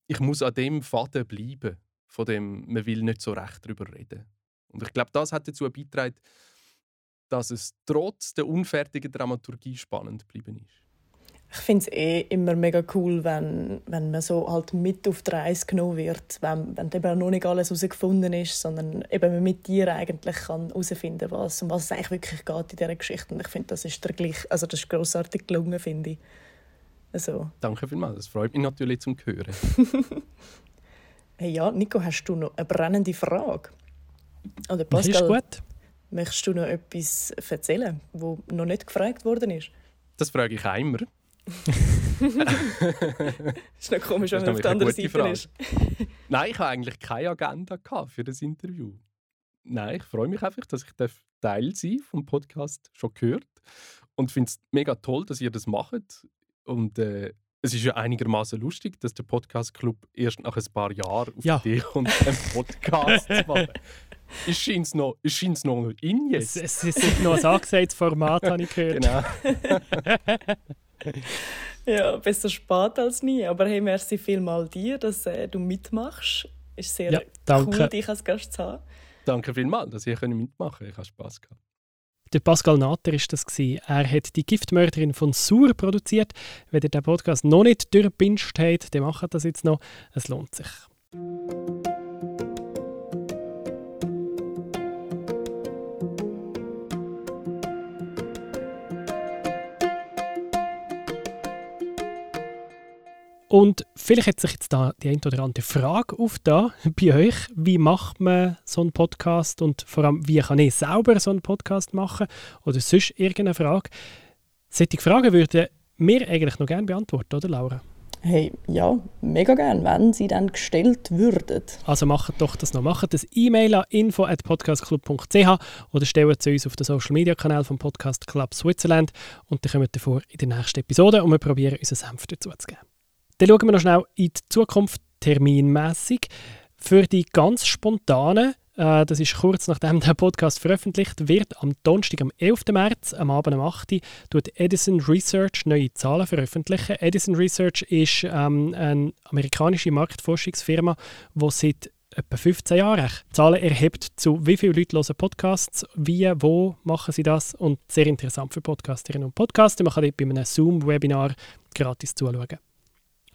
ich muss an dem Faden bleiben, von dem man will nicht so recht darüber reden. Und ich glaube, das hat dazu beigetragen, dass es trotz der unfertigen Dramaturgie spannend geblieben ist. Ich finde es eh immer mega cool, wenn, wenn man so halt mit auf die Reise genommen wird, wenn, wenn eben noch nicht alles herausgefunden ist, sondern eben man mit dir eigentlich herausfinden kann, was, um was es eigentlich wirklich geht in dieser Geschichte. Und ich finde, das ist der gleich, also das ist grossartig gelungen, finde ich. Also. Danke vielmals, das freut mich natürlich zum Hören. hey ja, Nico, hast du noch eine brennende Frage? Oder Pascal, ist gut. Möchtest du noch etwas erzählen, wo noch nicht gefragt worden ist? Das frage ich auch immer. ist noch komisch, wenn man auf der anderen Seite Frage. ist. Nein, ich habe eigentlich keine Agenda für das Interview. Nein, ich freue mich einfach, dass ich Teil sein vom Podcast schon gehört und finde es mega toll, dass ihr das macht. Und äh, es ist ja einigermaßen lustig, dass der Podcast Club erst nach ein paar Jahren auf ja. die Idee kommt, einen Podcast zu machen. Es scheint noch, noch in jetzt. Es, es ist noch ein angesagtes Format, habe ich gehört. Genau. ja, besser spät als nie. Aber hey, merci vielmal dir, dass äh, du mitmachst. Ist sehr ja, cool, dich als Gast zu haben. Danke vielmals, dass ich mitmachen konnte. Ich habe Spass gehabt. Der Pascal Natter ist das gewesen. Er hat die Giftmörderin von Sur produziert. Wenn ihr den Podcast noch nicht durchpinscht habt, dann macht das jetzt noch. Es lohnt sich. Und vielleicht hat sich jetzt da die eine oder andere Frage auf da bei euch. Wie macht man so einen Podcast und vor allem, wie kann ich selber so einen Podcast machen? Oder sonst irgendeine Frage? Solche Fragen würden wir eigentlich noch gerne beantworten, oder Laura? Hey, ja, mega gerne, wenn sie dann gestellt würden. Also macht doch das noch. Macht das E-Mail an info.podcastclub.ch oder stellt zu uns auf den Social Media Kanal vom Podcast Club Switzerland und dann kommen wir davor in der nächsten Episode und wir probieren, unseren Senf dazu zu geben. Dann schauen wir noch schnell in die Zukunft terminmäßig. Für die ganz spontanen, äh, das ist kurz nachdem der Podcast veröffentlicht wird, am Donnerstag, am 11. März, am Abend um 8 Uhr, tut Edison Research neue Zahlen veröffentlichen. Edison Research ist ähm, eine amerikanische Marktforschungsfirma, die seit etwa 15 Jahren. Zahlen erhebt, zu wie viele Leute hören Podcasts, wie, wo machen sie das und sehr interessant für Podcasterinnen und Podcaster. Man kann dort bei einem Zoom-Webinar gratis zuschauen.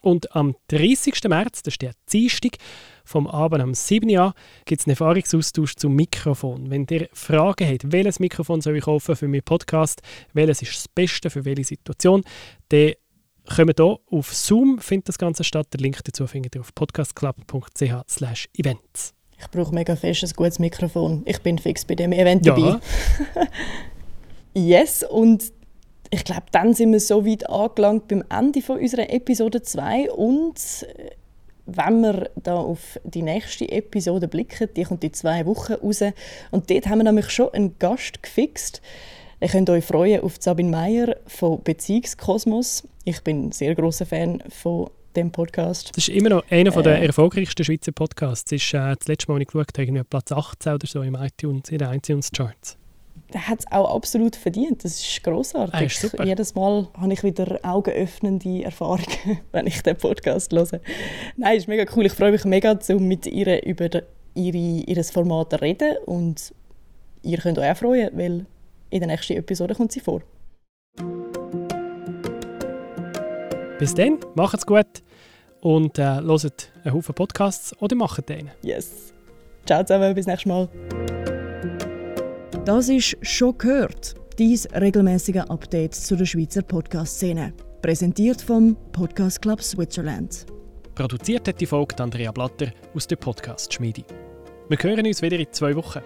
Und am 30. März, das ist der Dienstag, vom Abend am 7. Jahr, gibt es einen Erfahrungsaustausch zum Mikrofon. Wenn ihr Fragen habt, welches Mikrofon soll ich kaufen für meinen Podcast, welches ist das Beste für welche Situation, dann kommt hier auf Zoom, findet das Ganze statt. Den Link dazu findet ihr auf podcastclub.ch events. Ich brauche mega fest ein gutes Mikrofon. Ich bin fix bei dem Event dabei. Ja. yes, und ich glaube, dann sind wir so weit angelangt beim Ende von unserer Episode 2 und äh, wenn wir da auf die nächste Episode blicken, die kommt in zwei Wochen raus und dort haben wir nämlich schon einen Gast gefixt. Ihr könnt euch freuen auf Sabine Meyer von Beziehungskosmos. Ich bin ein sehr großer Fan von dem Podcast. Das ist immer noch einer äh, der erfolgreichsten Schweizer Podcasts. Das ist äh, das letzte Mal, als ich geschaut habe, Platz 18 oder so im iTunes, in den iTunes-Charts der hat es auch absolut verdient. Das ist großartig. Ah, Jedes Mal habe ich wieder augenöffnende Erfahrungen, wenn ich den Podcast höre. Nein, ist mega cool. Ich freue mich mega, um mit ihr über ihre, ihr Format zu reden. Und ihr könnt euch auch freuen, weil in der nächsten Episode kommt sie vor. Bis dann, macht's gut und äh, hört einen Haufen Podcasts oder macht den. Yes. Ciao zusammen, bis nächstes Mal. Das ist «Schon gehört», dies regelmäßige Update zu der Schweizer Podcast-Szene. Präsentiert vom Podcast Club Switzerland. Produziert hat die Folge Andrea Blatter aus der Podcast-Schmiede. Wir hören uns wieder in zwei Wochen.